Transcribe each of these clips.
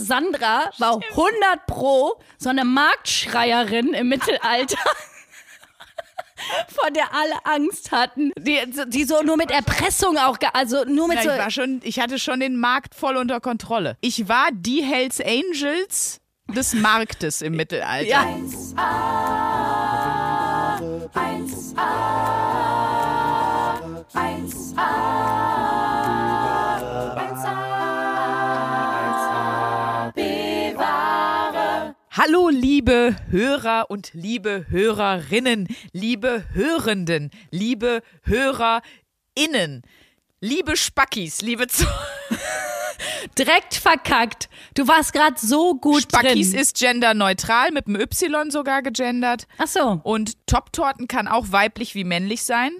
Sandra war 100 pro so eine Marktschreierin im Mittelalter. vor der alle Angst hatten, die, die so nur mit Erpressung auch, also nur mit Ja, so. ich, war schon, ich hatte schon den Markt voll unter Kontrolle. Ich war die Hells Angels des Marktes im Mittelalter. Ja. Hallo, liebe Hörer und liebe Hörerinnen, liebe Hörenden, liebe HörerInnen, liebe Spackis, liebe Z Direkt verkackt. Du warst gerade so gut Spackis drin. ist genderneutral, mit dem Y sogar gegendert. Ach so. Und Top-Torten kann auch weiblich wie männlich sein.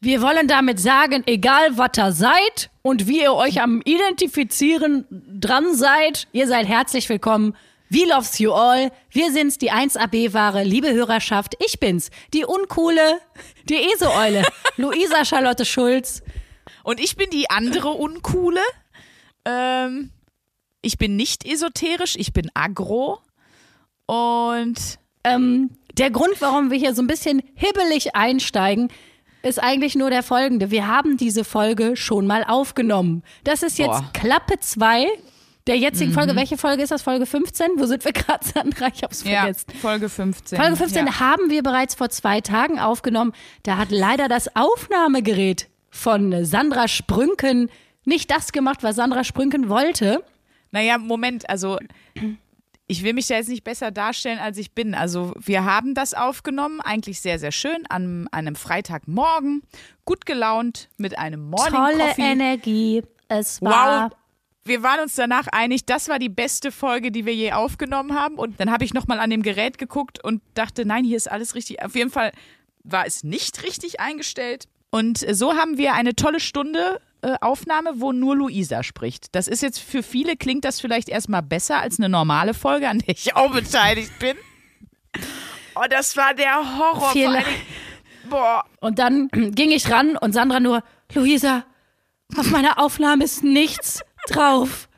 Wir wollen damit sagen, egal was ihr seid und wie ihr euch am Identifizieren dran seid, ihr seid herzlich willkommen. We loves you all. Wir sind's, die 1AB-Ware, liebe Hörerschaft. Ich bin's, die uncoole, die ESO-Eule, Luisa Charlotte Schulz. Und ich bin die andere Uncoole. Ähm, ich bin nicht esoterisch, ich bin agro. Und Ähm, der Grund, warum wir hier so ein bisschen hibbelig einsteigen, ist eigentlich nur der folgende. Wir haben diese Folge schon mal aufgenommen. Das ist jetzt Boah. Klappe 2 der jetzigen Folge. Welche Folge ist das? Folge 15? Wo sind wir gerade, Sandra? Ich hab's ja, vergessen. Folge 15. Folge 15 Ja. haben wir bereits vor zwei Tagen aufgenommen. Da hat leider das Aufnahmegerät von Sandra Sprünken nicht das gemacht, was Sandra Sprünken wollte. Naja, Moment, also ich will mich da jetzt nicht besser darstellen, als ich bin. Also wir haben das aufgenommen, eigentlich sehr, sehr schön, an einem Freitagmorgen, gut gelaunt, mit einem Morning Tolle Coffee. Energie. Es war Wow. Wir waren uns danach einig, das war die beste Folge, die wir je aufgenommen haben. Und dann habe ich nochmal an dem Gerät geguckt und dachte, nein, hier ist alles richtig. Auf jeden Fall war es nicht richtig eingestellt. Und so haben wir eine tolle Stunde äh, Aufnahme, wo nur Luisa spricht. Das ist jetzt für viele, klingt das vielleicht erstmal besser als eine normale Folge, an der ich auch beteiligt bin. Oh, das war der Horror. Viel- Vor allen Dingen, boah, Und dann ging ich ran und Sandra nur, Luisa, auf meiner Aufnahme ist nichts drauf.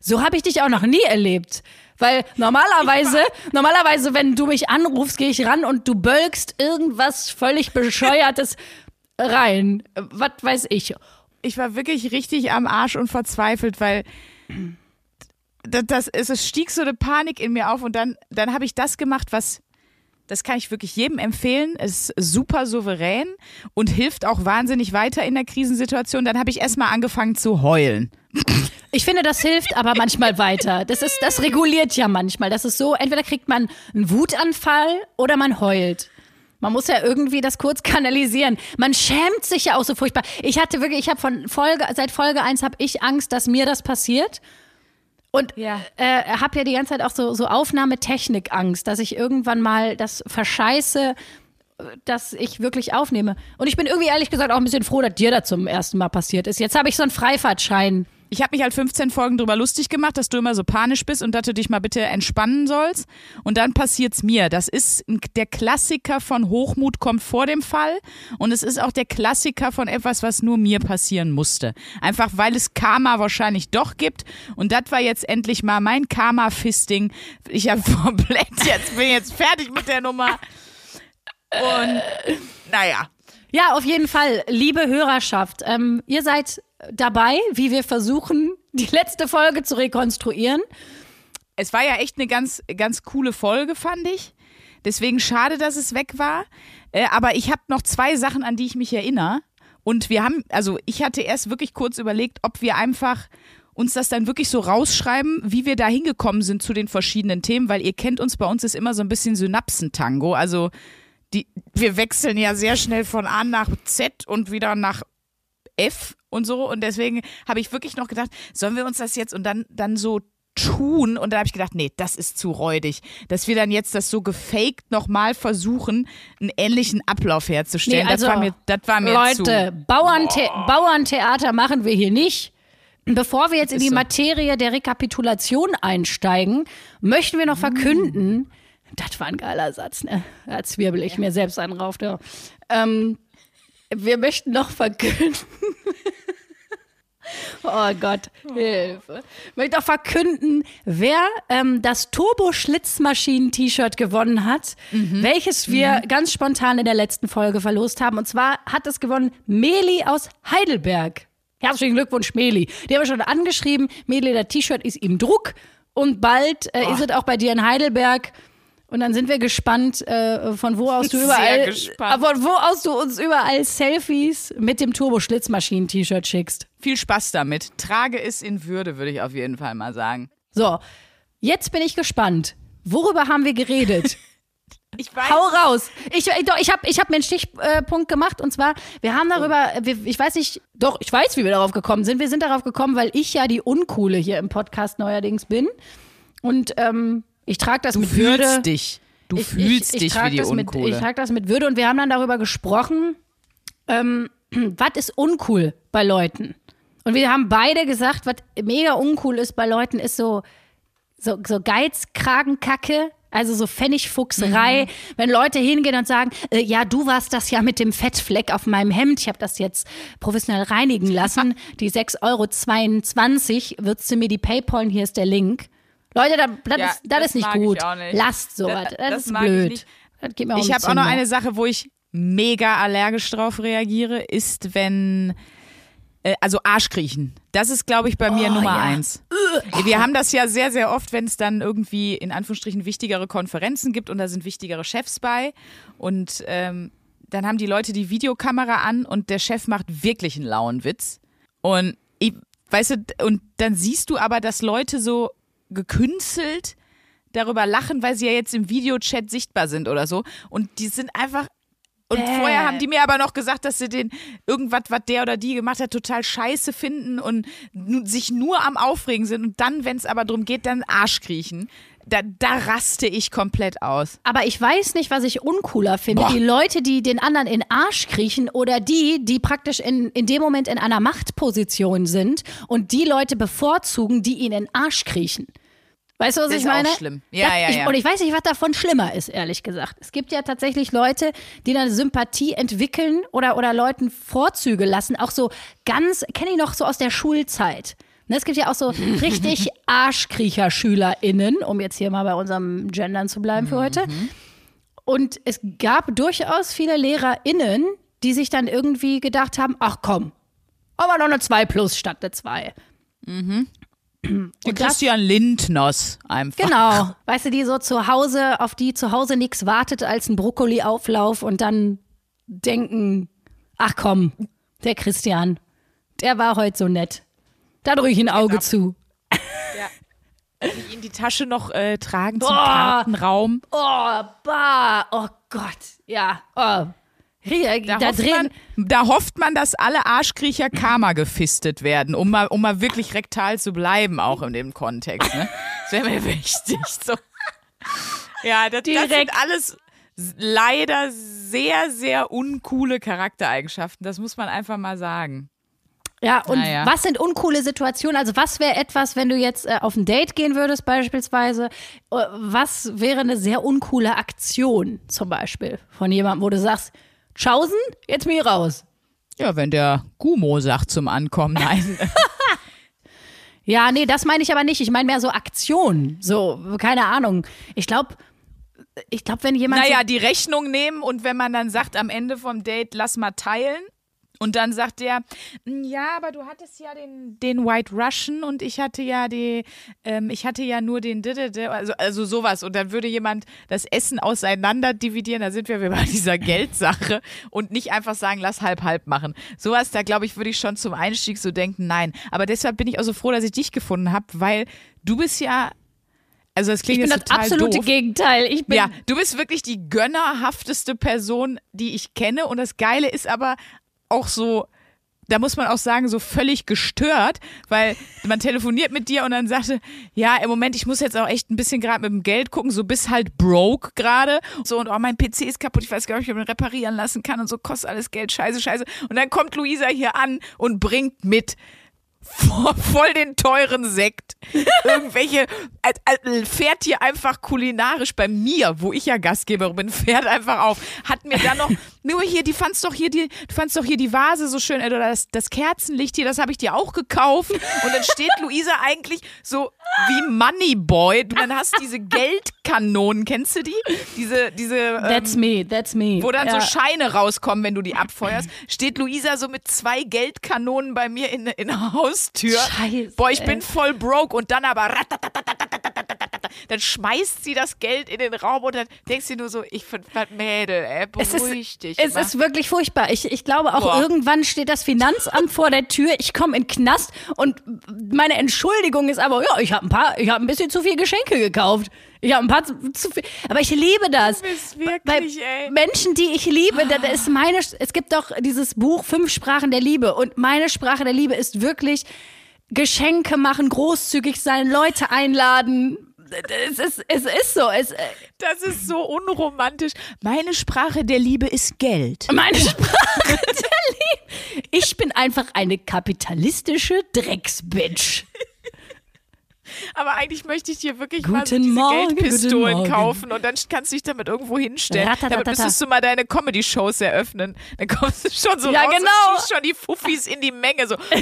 So habe ich dich auch noch nie erlebt. Weil normalerweise, normalerweise, wenn du mich anrufst, gehe ich ran und du bölkst irgendwas völlig Bescheuertes rein. Was weiß ich. ich war wirklich richtig am Arsch und verzweifelt, weil das, das, es, stieg so eine Panik in mir auf und dann, dann habe ich das gemacht, was, das kann ich wirklich jedem empfehlen, es ist super souverän und hilft auch wahnsinnig weiter in der Krisensituation. Dann habe ich erstmal angefangen zu heulen. Ich finde, das hilft aber manchmal weiter. Das ist, das reguliert ja manchmal. Das ist so, entweder kriegt man einen Wutanfall oder man heult. Man muss ja irgendwie das kurz kanalisieren. Man schämt sich ja auch so furchtbar. Ich hatte wirklich, ich habe von Folge, seit Folge 1 habe ich Angst, dass mir das passiert. Und Ja. äh, habe ja die ganze Zeit auch so, so Aufnahmetechnik-Angst, dass ich irgendwann mal das verscheiße, dass ich wirklich aufnehme. Und ich bin irgendwie ehrlich gesagt auch ein bisschen froh, dass dir das zum ersten Mal passiert ist. Jetzt habe ich so einen Freifahrtschein. Ich habe mich halt 15 Folgen drüber lustig gemacht, dass du immer so panisch bist und dass du dich mal bitte entspannen sollst. Und dann passiert's mir. Das ist der Klassiker von Hochmut kommt vor dem Fall. Und es ist auch der Klassiker von etwas, was nur mir passieren musste. Einfach weil es Karma wahrscheinlich doch gibt. Und das war jetzt endlich mal mein Karma-Fisting. Ich habe komplett jetzt, bin jetzt fertig mit der Nummer. Und naja. Ja, auf jeden Fall, liebe Hörerschaft, ähm, ihr seid dabei, wie wir versuchen, die letzte Folge zu rekonstruieren. es war ja echt eine ganz, ganz coole Folge, fand ich. Deswegen schade, dass es weg war. Äh, aber ich habe noch zwei Sachen, an die ich mich erinnere. Und wir haben, also ich hatte erst wirklich kurz überlegt, ob wir einfach uns das dann wirklich so rausschreiben, wie wir da hingekommen sind zu den verschiedenen Themen, weil ihr kennt uns, bei uns ist immer so ein bisschen Synapsentango. Also die, wir wechseln ja sehr schnell von A nach Z und wieder nach F und so. Und deswegen habe ich wirklich noch gedacht, sollen wir uns das jetzt und dann, dann so tun? Und dann habe ich gedacht, nee, das ist zu räudig. Dass wir dann jetzt das so gefaked nochmal versuchen, einen ähnlichen Ablauf herzustellen. Nee, also, das war mir, das war mir Leute, zu. Bauernthe Bauerntheater machen wir hier nicht. Bevor wir jetzt in die. Materie der Rekapitulation einsteigen, möchten wir noch Mm. verkünden, das war ein geiler Satz, ne? Da zwirbel ich mir selbst einen rauf. Ja. Ähm, wir möchten noch verkünden, Oh Gott, Hilfe. Ich möchte auch verkünden, wer ähm, das Turbo-Schlitzmaschinen-T-Shirt gewonnen hat, welches wir ganz spontan in der letzten Folge verlost haben. Und zwar hat es gewonnen Meli aus Heidelberg. Herzlichen Glückwunsch, Meli. Die haben wir schon angeschrieben. Meli, der T-Shirt ist im Druck. Und bald äh, ist es auch bei dir in Heidelberg. Und dann sind wir gespannt, äh, von wo aus du überall, äh, von wo aus du uns überall Selfies mit dem Turbo-Schlitzmaschinen-T-Shirt schickst. Viel Spaß damit. Trage es in Würde, würde ich auf jeden Fall mal sagen. So, jetzt bin ich gespannt. Worüber haben wir geredet? Ich weiß. Hau raus. Ich, ich, doch, ich habe ich hab mir einen Stichpunkt gemacht und zwar, wir haben darüber, wir, ich weiß nicht, doch, ich weiß, wie wir darauf gekommen sind. Wir sind darauf gekommen, weil ich ja die Uncoole hier im Podcast neuerdings bin. Und ähm, ich trage das Du mit Würde. fühlst dich. Du ich, fühlst ich, ich dich wie die das mit, Uncoole. Ich trage das mit Würde und wir haben dann darüber gesprochen, ähm, was ist uncool bei Leuten? Und wir haben beide gesagt, was mega uncool ist bei Leuten, ist so, so, so Geizkragenkacke. Also so Pfennigfuchserei, Mhm. wenn Leute hingehen und sagen, äh, ja, du warst das ja mit dem Fettfleck auf meinem Hemd, ich habe das jetzt professionell reinigen lassen, die 6,22 Euro, würdest du mir die Paypalen, hier ist der Link. Leute, das, das, Ja, ist, das, das ist nicht ich gut. auch nicht. Lasst sowas. Da- Das, das ist mag ich blöd. nicht. Das geht mir um Ich habe auch noch eine Sache, wo ich mega allergisch drauf reagiere, ist, wenn. äh, Also Arschkriechen. Das ist, glaube ich, bei mir Oh, Nummer ja. eins. Wir haben das ja sehr, sehr oft, wenn es dann irgendwie in Anführungsstrichen wichtigere Konferenzen gibt und da sind wichtigere Chefs bei. Und ähm, dann haben die Leute die Videokamera an und der Chef macht wirklich einen lauen Witz. Und ich, weißt du, und dann siehst du aber, dass Leute so gekünstelt darüber lachen, weil sie ja jetzt im Videochat sichtbar sind oder so. Und die sind einfach. Und Bäh. vorher haben die mir aber noch gesagt, dass sie den irgendwas, was der oder die gemacht hat, total scheiße finden und sich nur am Aufregen sind. Und dann, wenn es aber darum geht, dann Arsch kriechen. Da, da raste ich komplett aus. Aber ich weiß nicht, was ich uncooler finde. Boah. Die Leute, die den anderen in Arsch kriechen oder die, die praktisch in, in dem Moment in einer Machtposition sind und die Leute bevorzugen, die ihnen in Arsch kriechen. Weißt du, was Das ich ist auch meine? schlimm. Ja, Das- ja, ich, ja. Und ich weiß nicht, was davon schlimmer ist, ehrlich gesagt. Es gibt ja tatsächlich Leute, die dann Sympathie entwickeln oder, oder Leuten Vorzüge lassen. Auch so ganz, kenne ich noch so aus der Schulzeit. Ne, Es gibt ja auch so richtig Arschkriecher-SchülerInnen, um jetzt hier mal bei unserem Gendern zu bleiben für heute. Und es gab durchaus viele LehrerInnen, die sich dann irgendwie gedacht haben, ach komm, aber noch eine 2 plus statt eine 2. Die Christian Lindners einfach. Genau. Weißt du, die so zu Hause, auf die zu Hause nichts wartet als ein Brokkoli-Auflauf und dann denken, ach komm, der Christian, der war heute so nett. Da drücke ich ein Auge zu. Die in die Tasche noch äh, tragen zum Boah. Kartenraum. Oh, bah, oh Gott, ja. Oh. Da, da, hofft man, da hofft man, dass alle Arschkriecher Karma gefistet werden, um mal, um mal wirklich rektal zu bleiben, auch in dem Kontext. Ne? Das wäre mir wichtig. So. Ja, das, das sind alles leider sehr, sehr uncoole Charaktereigenschaften. Das muss man einfach mal sagen. Ja, und Naja. was sind uncoole Situationen? Also was wäre etwas, wenn du jetzt äh, auf ein Date gehen würdest beispielsweise? Äh, Was wäre eine sehr uncoole Aktion zum Beispiel von jemandem, wo du sagst, Tschaußen, jetzt bin ich raus. Ja, wenn der Gumo sagt zum Ankommen, nein. Ja, nee, das meine ich aber nicht. Ich meine mehr so Aktion. So, keine Ahnung. Ich glaube, ich glaube, wenn jemand. Naja, so, die Rechnung nehmen und wenn man dann sagt am Ende vom Date, lass mal teilen. Und dann sagt der, "Mm, ja, aber du hattest ja den, den White Russian und ich hatte ja die, ähm, ich hatte ja nur den, Didede, also, also sowas. Und dann würde jemand das Essen auseinander dividieren, da sind wir wieder bei dieser Geldsache und nicht einfach sagen, lass halb halb machen. Sowas, da glaube ich, würde ich schon zum Einstieg so denken, nein. Aber deshalb bin ich auch so froh, dass ich dich gefunden habe, weil du bist ja, also das ich klingt bin jetzt das absolute doof. Gegenteil. Ich bin. Ja, du bist wirklich die gönnerhafteste Person, die ich kenne. Und das Geile ist aber auch so, da muss man auch sagen, so völlig gestört, weil man telefoniert mit dir und dann sagte, ja, im Moment, ich muss jetzt auch echt ein bisschen gerade mit dem Geld gucken, so bist halt broke gerade. So, und oh, mein PC ist kaputt, ich weiß gar nicht, ob ich ihn reparieren lassen kann und so kostet alles Geld, scheiße, scheiße. Und dann kommt Luisa hier an und bringt mit voll den teuren Sekt. Irgendwelche, äh, äh, fährt hier einfach kulinarisch bei mir, wo ich ja Gastgeberin bin, fährt einfach auf. Hat mir dann noch, nur hier, die fandst doch hier die, du fandst doch hier die Vase so schön, oder das, das Kerzenlicht hier, das habe ich dir auch gekauft. Und dann steht Luisa eigentlich so wie Moneyboy. Du dann hast diese Geldkanonen, kennst du die? Diese, diese. Ähm, That's me, that's me. Wo dann ja. so Scheine rauskommen, wenn du die abfeuerst. Steht Luisa so mit zwei Geldkanonen bei mir in, in der Haustür. Scheiße, Boah, ich ey. bin voll broke und dann aber dann schmeißt sie das Geld in den Raum und dann denkst du nur so, ich find das Mädel, ey, Es beruhig ist, dich. es Mach- ist wirklich furchtbar. Ich, ich glaube auch, Boah. irgendwann steht das Finanzamt vor der Tür. Ich komme in den Knast und meine Entschuldigung ist aber, ja, ich habe ein paar, ich habe ein bisschen zu viel Geschenke gekauft. Ich habe ein paar zu, zu viel. Aber ich liebe das. Du bist wirklich, Bei ey. Menschen, die ich liebe, da, da ist meine, es gibt doch dieses Buch Fünf Sprachen der Liebe und meine Sprache der Liebe ist wirklich Geschenke machen, großzügig sein, Leute einladen. Es ist, es ist so. Es, Das ist so unromantisch. Meine Sprache der Liebe ist Geld. Meine Sprache der Liebe. Ich bin einfach eine kapitalistische Drecksbitch. Aber eigentlich möchte ich dir wirklich mal so Guten diese Morgen, guten Geldpistolen kaufen und dann kannst du dich damit irgendwo hinstellen. Ratatatata. Damit müsstest du mal deine Comedy-Shows eröffnen. Dann kommst du schon so Ja, raus genau. und schon die Fuffis in die Menge. So. Geil,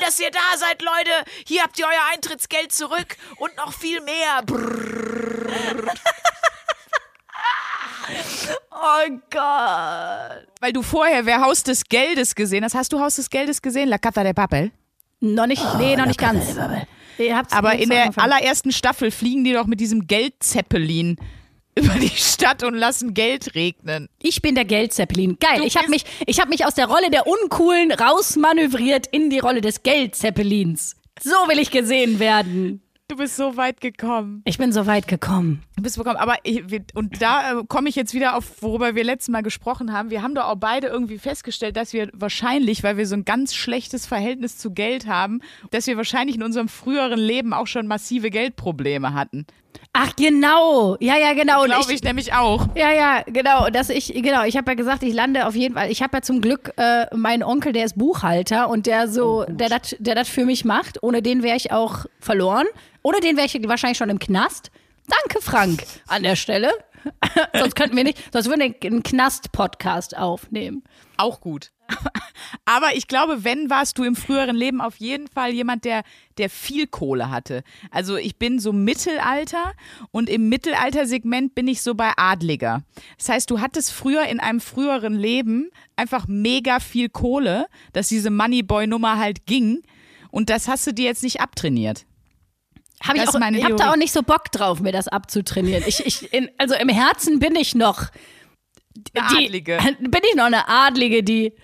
dass ihr da seid, Leute. Hier habt ihr euer Eintrittsgeld zurück und noch viel mehr. Oh Gott. Weil du vorher Wer Haus des Geldes gesehen hast. Hast du Haus des Geldes gesehen? La Casa de Papel. Noch nicht, nee, noch nicht ganz. Ihr habt's Aber in der angefangen. allerersten Staffel fliegen die doch mit diesem Geldzeppelin über die Stadt und lassen Geld regnen. Ich bin der Geldzeppelin. Geil. Du Ich habe mich, ich hab mich aus der Rolle der Uncoolen rausmanövriert in die Rolle des Geldzeppelins. So will ich gesehen werden. Du bist so weit gekommen. Ich bin so weit gekommen. Du bist bekommen. Aber ich, und da äh, komme ich jetzt wieder auf, worüber wir letztes Mal gesprochen haben. Wir haben doch auch beide irgendwie festgestellt, dass wir wahrscheinlich, weil wir so ein ganz schlechtes Verhältnis zu Geld haben, dass wir wahrscheinlich in unserem früheren Leben auch schon massive Geldprobleme hatten. Ach genau. Ja, ja, genau. Glaube ich nämlich auch. Ja, ja, genau. Dass ich, genau, ich habe ja gesagt, ich lande auf jeden Fall. Ich habe ja zum Glück äh, meinen Onkel, der ist Buchhalter und der so, der das der das für mich macht. Ohne den wäre ich auch verloren. Ohne den wäre ich wahrscheinlich schon im Knast. Danke, Frank, an der Stelle. sonst könnten wir nicht, sonst würden wir einen Knast-Podcast aufnehmen. Auch gut. Aber ich glaube, wenn warst du im früheren Leben auf jeden Fall jemand, der, der viel Kohle hatte. Also ich bin so Mittelalter und im Mittelaltersegment bin ich so bei Adliger. Das heißt, du hattest früher in einem früheren Leben einfach mega viel Kohle, dass diese Moneyboy-Nummer halt ging. Und das hast du dir jetzt nicht abtrainiert. Hab ich auch, meine ich habe da auch nicht so Bock drauf, mir das abzutrainieren. Ich, ich, in, also im Herzen bin ich noch Eine die, Adlige. Bin ich noch eine Adlige, die,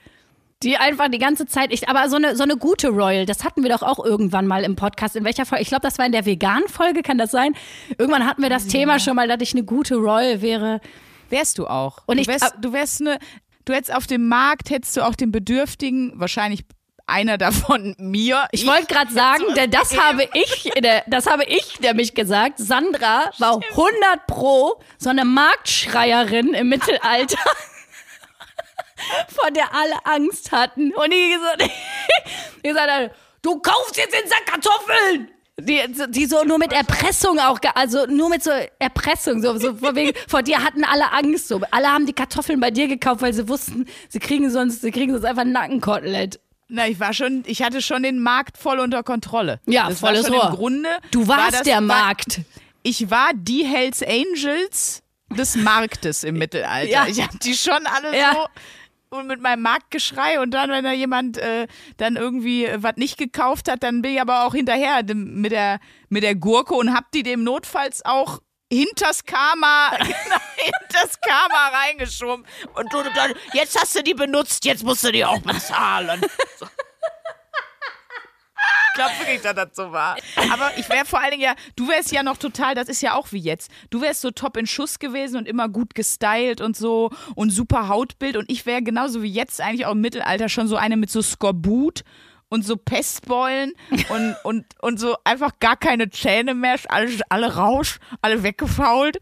die einfach die ganze Zeit, ich, aber so eine, so eine gute Royal, das hatten wir doch auch irgendwann mal im Podcast. In welcher Folge? Ich glaube, das war in der Vegan-Folge, kann das sein? Irgendwann hatten wir das Thema schon mal, dass ich eine gute Royal wäre. Wärst du auch. Und du ich- wärst, du wärst eine, du hättest auf dem Markt, hättest du auch den Bedürftigen, wahrscheinlich einer davon mir. Ich wollte gerade sagen, denn das habe ich, der, das habe ich nämlich gesagt. Sandra war 100 pro so eine Marktschreierin im Mittelalter, vor der alle Angst hatten. Und die gesagt, die gesagt hat, du kaufst jetzt den Sack Kartoffeln. Die, die so nur mit Erpressung auch, also nur mit so Erpressung, so, so vor, wegen, vor dir hatten alle Angst, so. Alle haben die Kartoffeln bei dir gekauft, weil sie wussten, sie kriegen sonst, sie kriegen sonst einfach ein Nackenkotelett. Na, ich war schon, ich hatte schon den Markt voll unter Kontrolle. Ja, das volles war schon Rohr. Im Grunde. Du war warst das, der war, Markt. Ich war die Hells Angels des Marktes im Mittelalter. Ja. Ich hab die schon alle Ja. so und mit meinem Marktgeschrei und dann, wenn da jemand äh, dann irgendwie äh, was nicht gekauft hat, dann bin ich aber auch hinterher mit der mit der Gurke und hab die dem notfalls auch hinters Karma, genau, hinters Karma reingeschoben. Und du, dann, jetzt hast du die benutzt, jetzt musst du die auch bezahlen. So. Ich glaube wirklich, dass das so war. Aber ich wäre vor allen Dingen ja, du wärst ja noch total, das ist ja auch wie jetzt. Du wärst so top in Schuss gewesen und immer gut gestylt und so und super Hautbild. Und ich wäre genauso wie jetzt eigentlich auch im Mittelalter schon so eine mit so Skorbut und so Pestbeulen und, und, und so einfach gar keine Zähne mehr, alle, alle rausch, alle weggefault.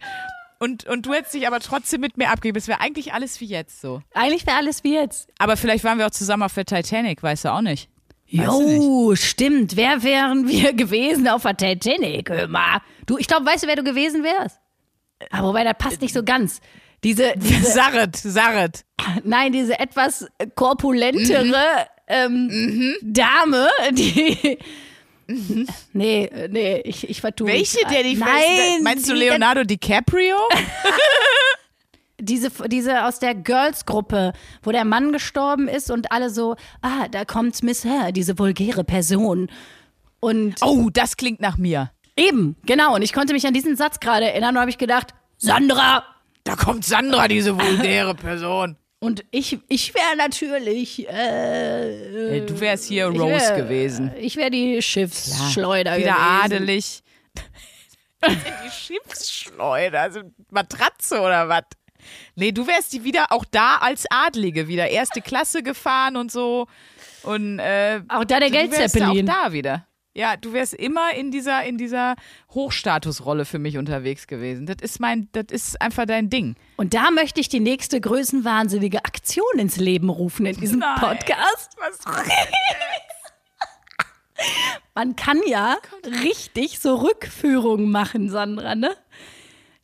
Und, und du hättest dich aber trotzdem mit mir abgegeben. Es wäre eigentlich alles wie jetzt so. Eigentlich wäre alles wie jetzt. Aber vielleicht waren wir auch zusammen auf der Titanic, weißt du auch nicht. Jo, stimmt. Wer wären wir gewesen auf der Titanic, hör mal? Du, ich glaube, weißt du, wer du gewesen wärst? Aber wobei, das passt nicht so ganz. Diese, diese Sarret, Sarret. nein, diese etwas korpulentere ähm, Dame, die. Nee, nee, ich, ich vertue mich Welche grad. der die Nein, Meinst du Leonardo DiCaprio? Diese, diese aus der Girls-Gruppe, wo der Mann gestorben ist und alle so, ah, da kommt Miss Her, diese vulgäre Person. Und Oh, das klingt nach mir. eben, genau. Und ich konnte mich an diesen Satz gerade erinnern und habe ich gedacht, Sandra! Da kommt Sandra, diese vulgäre Person. Und ich, ich wäre natürlich, äh, Du wärst hier Rose wär- gewesen. Ich wäre die Schiffsschleuder Wieder gewesen. adelig. die Schiffsschleuder, also Matratze oder was? Nee, du wärst die wieder auch da als Adlige wieder. Erste Klasse gefahren und so. Und äh, Auch da der wärst Geldzeppelin. auch da wieder. Ja, du wärst immer in dieser, in dieser Hochstatusrolle für mich unterwegs gewesen. Das ist mein, das ist einfach dein Ding. Und da möchte ich die nächste größenwahnsinnige Aktion ins Leben rufen in diesem Nein. Podcast. Was? Man kann ja richtig so Rückführungen machen, Sandra, ne?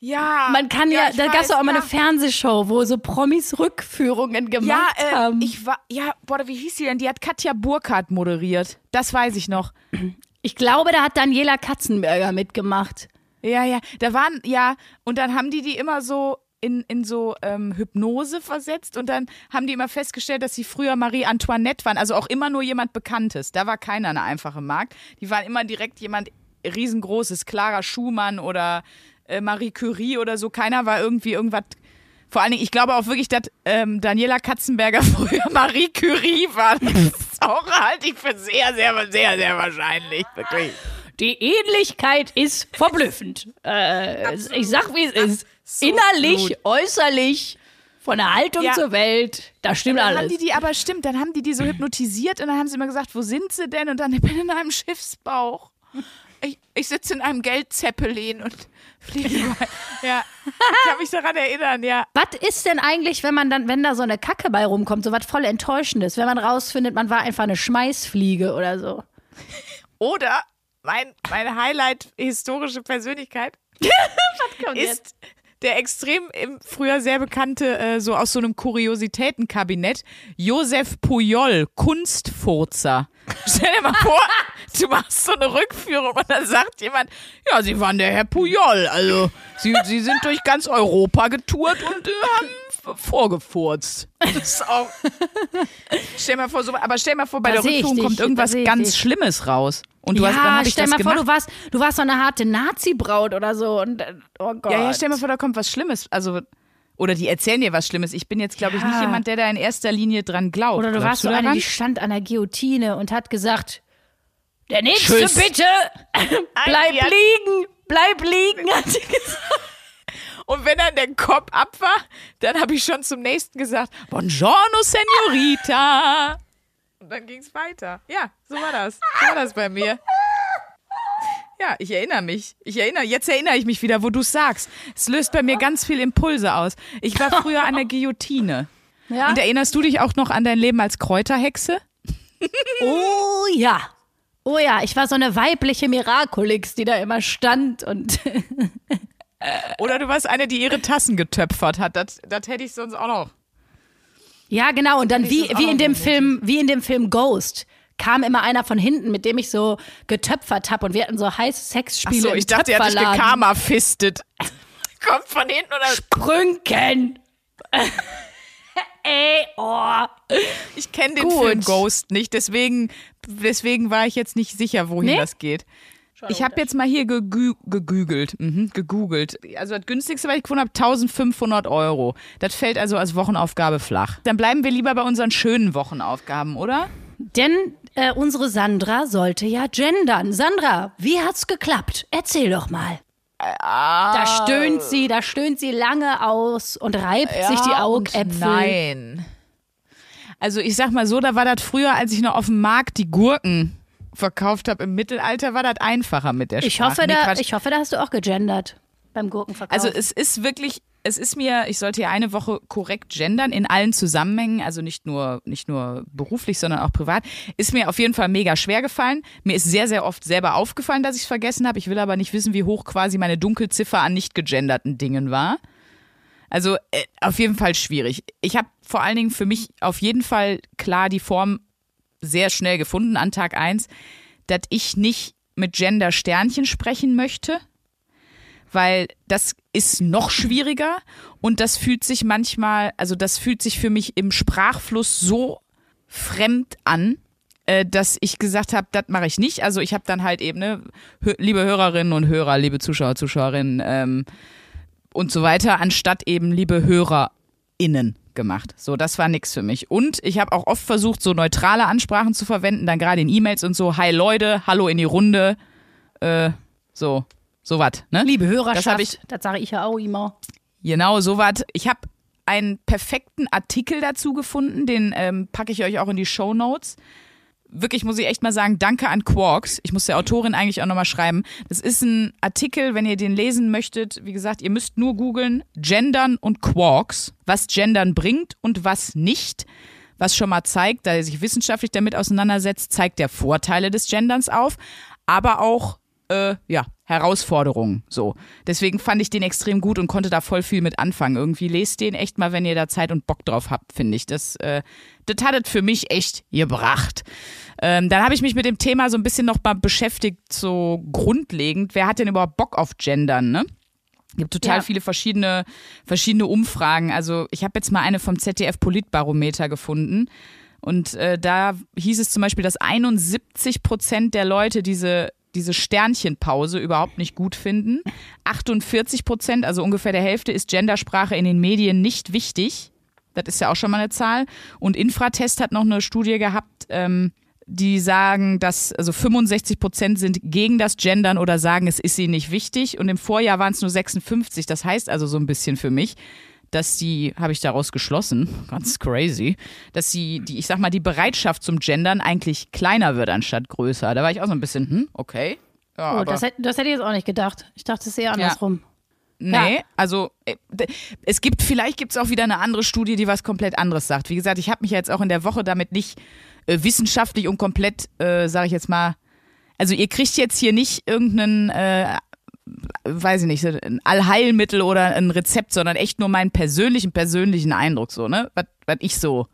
Ja. Man kann ja, ich da gab es auch mal ja. eine Fernsehshow, wo so Promis Rückführungen Ja, gemacht äh, haben. ich war, ja, boah, wie hieß sie denn? Die hat Katja Burkhardt moderiert. Das weiß ich noch. ich glaube, da hat Daniela Katzenberger mitgemacht. Ja, ja, da waren, ja, und dann haben die die immer so in, in so ähm, Hypnose versetzt und dann haben die immer festgestellt, dass sie früher Marie Antoinette waren, also auch immer nur jemand Bekanntes. Da war keiner eine einfache Markt. Die waren immer direkt jemand riesengroßes, Clara Schumann oder äh, Marie Curie oder so. Keiner war irgendwie irgendwas. Vor allen Dingen, ich glaube auch wirklich, dass ähm, Daniela Katzenberger früher Marie Curie war. Das ist auch halte ich für sehr, sehr, sehr, sehr wahrscheinlich. Wirklich. Die Ähnlichkeit ist verblüffend. Äh, ich sag, wie es ist. Absolut. Innerlich, äußerlich, von der Haltung Ja. zur Welt, da stimmt Dann haben alles. die die, aber stimmt, dann haben die die so hypnotisiert und dann haben sie immer gesagt, wo sind sie denn? Und dann, ich bin in einem Schiffsbauch. Ich, ich sitze in einem Geldzeppelin und fliege weit. Ja, ich kann mich daran erinnern, ja. Was ist denn eigentlich, wenn man dann, wenn da so eine Kacke bei rumkommt, so was voll Enttäuschendes, wenn man rausfindet, man war einfach eine Schmeißfliege oder so? Oder mein, meine Highlight historische Persönlichkeit ist der extrem im früher sehr bekannte, äh, so aus so einem Kuriositätenkabinett, Josef Pujol, Kunstfurzer. Stell dir mal vor, du machst so eine Rückführung und dann sagt jemand, ja, Sie waren der Herr Pujol, also Sie, Sie sind durch ganz Europa getourt und äh, haben vorgefurzt. Das ist auch. Stell mal vor, so, aber stell mal vor, bei Da der Rückführung dich, kommt irgendwas ganz dich. Schlimmes raus. Und du ja, hast, dann hab ich stell mal gemacht. vor, du warst, du warst so eine harte Nazi-Braut oder so und äh, oh Gott. Ja, ja, stell mal vor, da kommt was Schlimmes. Also, oder die erzählen dir was Schlimmes. Ich bin jetzt, glaube ich, nicht jemand, der da in erster Linie dran glaubt. Oder du Glaubst warst so eine, die stand an der Guillotine und hat gesagt, der nächste Tschüss. bitte, bleib liegen, bleib liegen, hat sie gesagt. Und wenn dann der Kopf ab war, dann habe ich schon zum nächsten gesagt, Buongiorno, Senorita. Und dann ging es weiter. Ja, so war das. So war das bei mir. Ja, ich erinnere mich. Ich erinnere, jetzt erinnere ich mich wieder, wo du es sagst. Es löst bei mir ganz viel Impulse aus. Ich war früher an der Guillotine. Ja? Und erinnerst du dich auch noch an dein Leben als Kräuterhexe? Oh ja. Oh ja, ich war so eine weibliche Miraculix, die da immer stand und Oder du warst eine, die ihre Tassen getöpfert hat. Das, das hätte ich sonst auch noch. ja genau und dann wie wie in dem. Film wie in dem Film Ghost kam immer einer von hinten, mit dem ich so getöpfert habe und wir hatten so heiße Sexspiele Achso, im ich dachte, er hat dich gekarma-fistet. Kommt von hinten oder. Sprünken. Ey, oh. Ich kenne den Gut. Film Ghost nicht, deswegen, deswegen war ich jetzt nicht sicher, wohin Nee? das geht. Ich habe jetzt mal hier gegü gegügelt, mhm, gegoogelt. Also das günstigste, was ich gefunden habe, 1500 Euro. Das fällt also als Wochenaufgabe flach. Dann bleiben wir lieber bei unseren schönen Wochenaufgaben, oder? Denn äh, unsere Sandra sollte ja gendern. Sandra, wie hat's geklappt? Erzähl doch mal. Da stöhnt sie, da stöhnt sie lange aus und reibt sich die Augäpfel. Nein. Also ich sag mal so, da war das früher, als ich noch auf dem Markt die Gurken verkauft habe im Mittelalter, war das einfacher mit der Ich Sprache. hoffe, Nee, da, Quatsch. ich hoffe, da hast du auch gegendert beim Gurkenverkauf. Also es ist wirklich, es ist mir, ich sollte ja eine Woche korrekt gendern in allen Zusammenhängen, also nicht nur, nicht nur beruflich, sondern auch privat. Ist mir auf jeden Fall mega schwer gefallen. Mir ist sehr, sehr oft selber aufgefallen, dass ich es vergessen habe. Ich will aber nicht wissen, wie hoch quasi meine Dunkelziffer an nicht gegenderten Dingen war. Also äh, auf jeden Fall schwierig. Ich habe vor allen Dingen für mich auf jeden Fall klar die Form sehr schnell gefunden an Tag 1, dass ich nicht mit Gender Sternchen sprechen möchte, weil das ist noch schwieriger und das fühlt sich manchmal, also das fühlt sich für mich im Sprachfluss so fremd an, äh, dass ich gesagt habe, das mache ich nicht. Also ich habe dann halt eben, ne, liebe Hörerinnen und Hörer, liebe Zuschauer, Zuschauerinnen ähm, und so weiter, anstatt eben liebe HörerInnen gemacht. So, das war nix für mich. Und ich habe auch oft versucht, so neutrale Ansprachen zu verwenden, dann gerade in E-Mails und so, hi Leute, hallo in die Runde, äh, so, so was. Ne? Liebe Hörerschaft, das, ich, das sage ich ja auch immer. Genau, so was. Ich habe einen perfekten Artikel dazu gefunden, den ähm, packe ich euch auch in die Show Notes wirklich muss ich echt mal sagen, danke an Quarks. Ich muss der Autorin eigentlich auch nochmal schreiben. Das ist ein Artikel, wenn ihr den lesen möchtet. Wie gesagt, ihr müsst nur googeln Gendern und Quarks, was Gendern bringt und was nicht. Was schon mal zeigt, da er sich wissenschaftlich damit auseinandersetzt, zeigt der Vorteile des Genderns auf, aber auch äh, ja, Herausforderungen. So. Deswegen fand ich den extrem gut und konnte da voll viel mit anfangen. Irgendwie lest den echt mal, wenn ihr da Zeit und Bock drauf habt, finde ich. Das, äh, das hat es für mich echt gebracht. Ähm, dann habe ich mich mit dem Thema so ein bisschen noch mal beschäftigt, so grundlegend. Wer hat denn überhaupt Bock auf Gendern, ne? Es gibt total ja. viele verschiedene, verschiedene Umfragen. Also ich habe jetzt mal eine vom ZDF Politbarometer gefunden. Und äh, da hieß es zum Beispiel, dass 71 Prozent der Leute diese diese Sternchenpause überhaupt nicht gut finden. 48 Prozent, also ungefähr der Hälfte, ist Gendersprache in den Medien nicht wichtig. Das ist ja auch schon mal eine Zahl. Und Infratest hat noch eine Studie gehabt, ähm, die sagen, dass also 65 Prozent sind gegen das Gendern oder sagen, es ist ihnen nicht wichtig. Und im Vorjahr waren es nur 56. Das heißt also so ein bisschen für mich, dass die, habe ich daraus geschlossen, ganz crazy, dass sie, die, ich sag mal, die Bereitschaft zum Gendern eigentlich kleiner wird anstatt größer. Da war ich auch so ein bisschen, hm, okay. Ja, oh, das, hätte, das hätte ich jetzt auch nicht gedacht. Ich dachte, es ist eher andersrum. Ja. Nee, ja. also äh, es gibt, vielleicht gibt es auch wieder eine andere Studie, die was komplett anderes sagt. Wie gesagt, ich habe mich jetzt auch in der Woche damit nicht äh, wissenschaftlich und komplett, äh, sage ich jetzt mal, also ihr kriegt jetzt hier nicht irgendeinen äh, weiß ich nicht, ein Allheilmittel oder ein Rezept, sondern echt nur meinen persönlichen, persönlichen Eindruck, so, ne? Was, was ich so.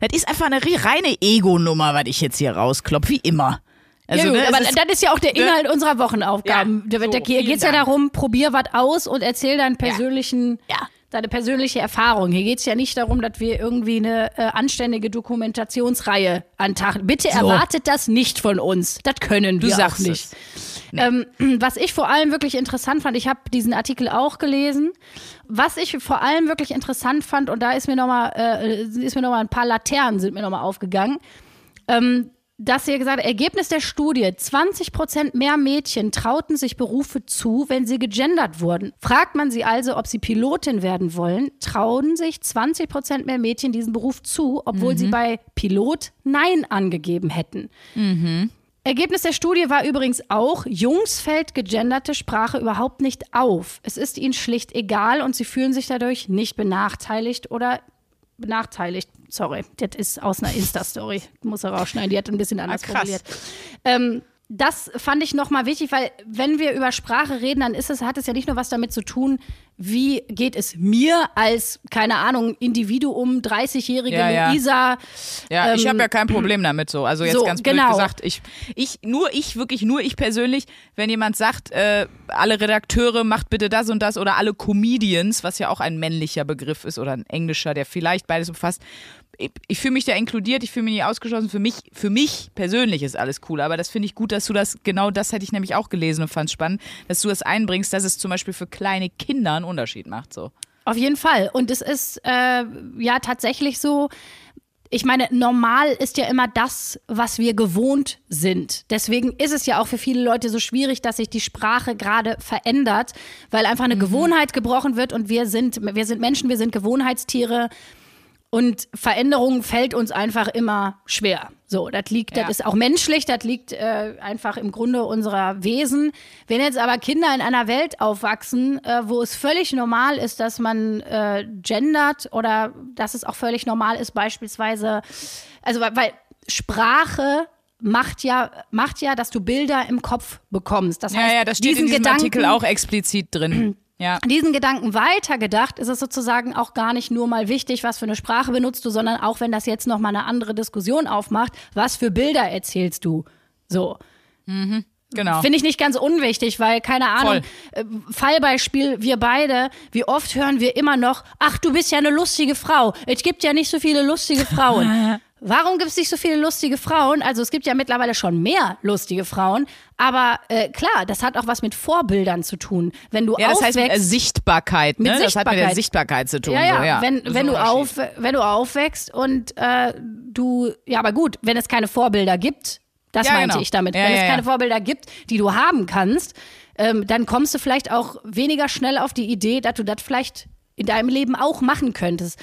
Das ist einfach eine reine Ego-Nummer, was ich jetzt hier rausklopfe, wie immer. Also, ja, gut, ne, aber ist, das ist ja auch der ne? Inhalt ne? unserer Wochenaufgaben. Ja, so, da geht es ja darum, probier was aus und erzähl deinen persönlichen, ja. ja. deine persönliche Erfahrung. Hier geht es ja nicht darum, dass wir irgendwie eine äh, anständige Dokumentationsreihe antachen. Bitte so. erwartet das nicht von uns. Das können du wir sagst auch nicht. Es. Nee. Ähm, was ich vor allem wirklich interessant fand, ich habe diesen Artikel auch gelesen. Was ich vor allem wirklich interessant fand, und da ist mir nochmal, äh, ist mir noch mal ein paar Laternen sind mir nochmal aufgegangen. Ähm, dass ihr gesagt habt, Ergebnis der Studie, 20 Prozent mehr Mädchen trauten sich Berufe zu, wenn sie gegendert wurden. Fragt man sie also, ob sie Pilotin werden wollen, trauen sich 20 Prozent mehr Mädchen diesen Beruf zu, obwohl mhm. sie bei Pilot Nein angegeben hätten. Mhm. Ergebnis der Studie war übrigens auch, Jungs fällt gegenderte Sprache überhaupt nicht auf. Es ist ihnen schlicht egal und sie fühlen sich dadurch nicht benachteiligt oder benachteiligt. Sorry, das ist aus einer Insta-Story. Muss er rausschneiden, die hat ein bisschen anders ah, formuliert. Ähm, das fand ich nochmal wichtig, weil wenn wir über Sprache reden, dann ist es, hat es ja nicht nur was damit zu tun, wie geht es mir als, keine Ahnung, Individuum, 30-jährige ja, Luisa. Ja, ähm, ich habe ja kein Problem damit so. Also jetzt so, ganz blöd genau. gesagt, ich, ich, nur ich, wirklich nur ich persönlich, wenn jemand sagt, äh, alle Redakteure macht bitte das und das oder alle Comedians, was ja auch ein männlicher Begriff ist oder ein englischer, der vielleicht beides umfasst, ich, ich fühle mich da inkludiert, ich fühle mich nicht ausgeschlossen. Für mich, für mich persönlich ist alles cool. Aber das finde ich gut, dass du das, genau das hätte ich nämlich auch gelesen und fand es spannend, dass du das einbringst, dass es zum Beispiel für kleine Kinder einen Unterschied macht. So. Auf jeden Fall. Und es ist äh, ja tatsächlich so, ich meine, normal ist ja immer das, was wir gewohnt sind. Deswegen ist es ja auch für viele Leute so schwierig, dass sich die Sprache gerade verändert, weil einfach eine mhm. Gewohnheit gebrochen wird und wir sind, wir sind Menschen, wir sind Gewohnheitstiere. Und Veränderung fällt uns einfach immer schwer. So, das liegt, Ja. das ist auch menschlich, das liegt äh, einfach im Grunde unserer Wesen. Wenn jetzt aber Kinder in einer Welt aufwachsen, äh, wo es völlig normal ist, dass man äh, gendert oder dass es auch völlig normal ist, beispielsweise, also weil, weil Sprache macht ja, macht ja, dass du Bilder im Kopf bekommst. Das Ja, heißt, ja, das steht diesen in diesem Gedanken, Artikel auch explizit drin. Ja. diesen Gedanken weitergedacht, ist es sozusagen auch gar nicht nur mal wichtig, was für eine Sprache benutzt du, sondern auch wenn das jetzt nochmal eine andere Diskussion aufmacht, was für Bilder erzählst du? So. Genau. Finde ich nicht ganz unwichtig, weil, keine Ahnung, Voll. äh, Fallbeispiel, wir beide, wie oft hören wir immer noch, ach, du bist ja eine lustige Frau. Es gibt ja nicht so viele lustige Frauen. Warum gibt es nicht so viele lustige Frauen? Also es gibt ja mittlerweile schon mehr lustige Frauen, aber äh, klar, das hat auch was mit Vorbildern zu tun. Wenn du Ja, das heißt mit aufwächst, äh, Sichtbarkeit, ne? Mit Das hat mit der Sichtbarkeit. Sichtbarkeit zu tun. ja, ja, so, ja. wenn, wenn, du auf, wenn du aufwächst und äh, du, ja, aber gut, wenn es keine Vorbilder gibt, das Ja, meinte genau. ich damit, Ja, wenn es keine. Vorbilder gibt, die du haben kannst, ähm, dann kommst du vielleicht auch weniger schnell auf die Idee, dass du das vielleicht in deinem Leben auch machen könntest.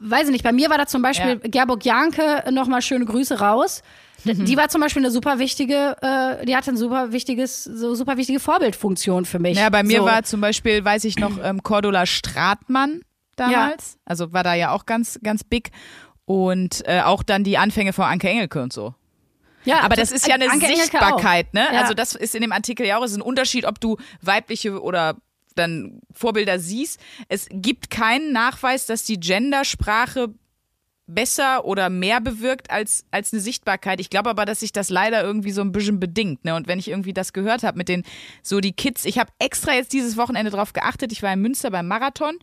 Weiß ich nicht, bei mir war da zum Beispiel Ja. Gerburg Janke, nochmal schöne Grüße raus. Die war zum Beispiel eine super wichtige, äh, die hatte ein super wichtiges, so super wichtige Vorbildfunktion für mich. Ja, bei mir so. war zum Beispiel, weiß ich noch, ähm, Cordula Stratmann damals. Also war da ja auch ganz, ganz big. Und äh, auch dann die Anfänge von Anke Engelke und so. ja, Aber das ist ja eine Anke Sichtbarkeit, ne? Ja. Also das ist in dem Artikel ja auch, es ist ein Unterschied, ob du weibliche oder dann Vorbilder siehst. Es gibt keinen Nachweis, dass die Gendersprache besser oder mehr bewirkt als, als eine Sichtbarkeit. Ich glaube aber, dass sich das leider irgendwie so ein bisschen bedingt. Ne? Und wenn ich irgendwie das gehört habe mit den, so die Kids, ich habe extra jetzt dieses Wochenende drauf geachtet, ich war in Münster beim Marathon